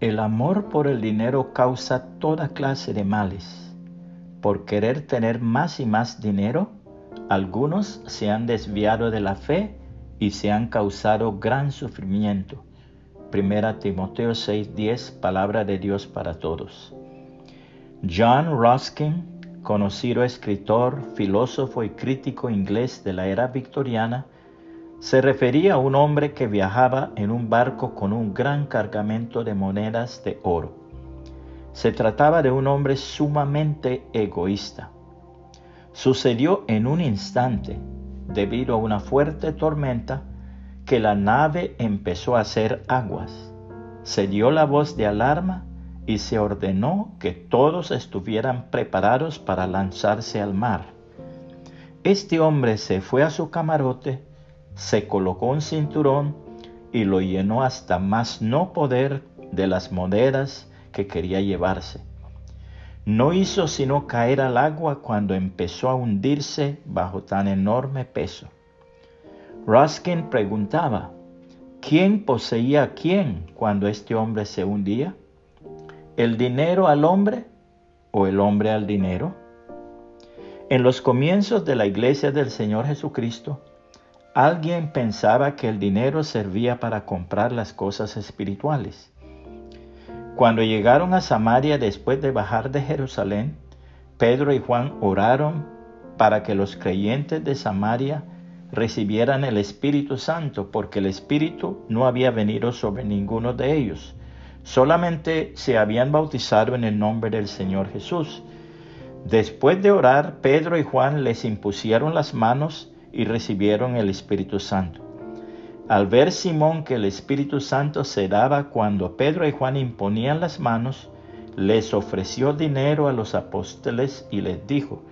El amor por el dinero causa toda clase de males. Por querer tener más y más dinero, algunos se han desviado de la fe y se han causado gran sufrimiento. Primera Timoteo 6:10, palabra de Dios para todos. John Ruskin, conocido escritor, filósofo y crítico inglés de la era victoriana, se refería a un hombre que viajaba en un barco con un gran cargamento de monedas de oro. Se trataba de un hombre sumamente egoísta. Sucedió en un instante, debido a una fuerte tormenta, que la nave empezó a hacer aguas. Se dio la voz de alarma y se ordenó que todos estuvieran preparados para lanzarse al mar. Este hombre se fue a su camarote, se colocó un cinturón y lo llenó hasta más no poder de las monedas que quería llevarse. No hizo sino caer al agua cuando empezó a hundirse bajo tan enorme peso. Ruskin preguntaba, ¿quién poseía a quién cuando este hombre se hundía? ¿El dinero al hombre o el hombre al dinero? En los comienzos de la iglesia del Señor Jesucristo, Alguien pensaba que el dinero servía para comprar las cosas espirituales. Cuando llegaron a Samaria después de bajar de Jerusalén, Pedro y Juan oraron para que los creyentes de Samaria recibieran el Espíritu Santo, porque el Espíritu no había venido sobre ninguno de ellos. Solamente se habían bautizado en el nombre del Señor Jesús. Después de orar, Pedro y Juan les impusieron las manos y recibieron el Espíritu Santo. Al ver Simón que el Espíritu Santo se daba cuando Pedro y Juan imponían las manos, les ofreció dinero a los apóstoles y les dijo,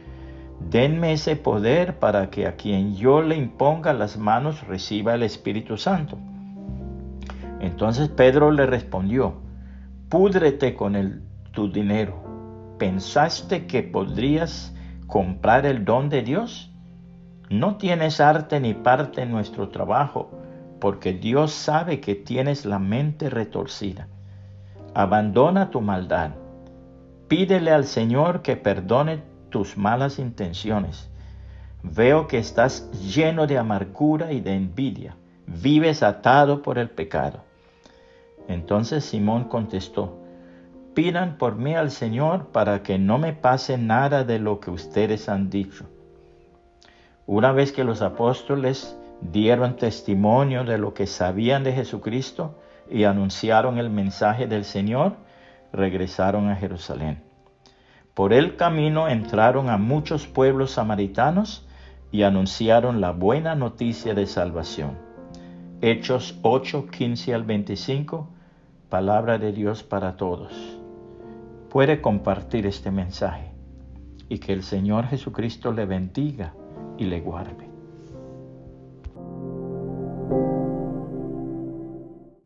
denme ese poder para que a quien yo le imponga las manos reciba el Espíritu Santo. Entonces Pedro le respondió, púdrete con tu dinero. ¿Pensaste que podrías comprar el don de Dios? No tienes arte ni parte en nuestro trabajo, porque Dios sabe que tienes la mente retorcida. Abandona tu maldad. Pídele al Señor que perdone tus malas intenciones. Veo que estás lleno de amargura y de envidia. Vives atado por el pecado. Entonces Simón contestó, pidan por mí al Señor para que no me pase nada de lo que ustedes han dicho. Una vez que los apóstoles dieron testimonio de lo que sabían de Jesucristo y anunciaron el mensaje del Señor, regresaron a Jerusalén. Por el camino entraron a muchos pueblos samaritanos y anunciaron la buena noticia de salvación. Hechos 8, 15 al 25, palabra de Dios para todos. Puede compartir este mensaje y que el Señor Jesucristo le bendiga y le guarde.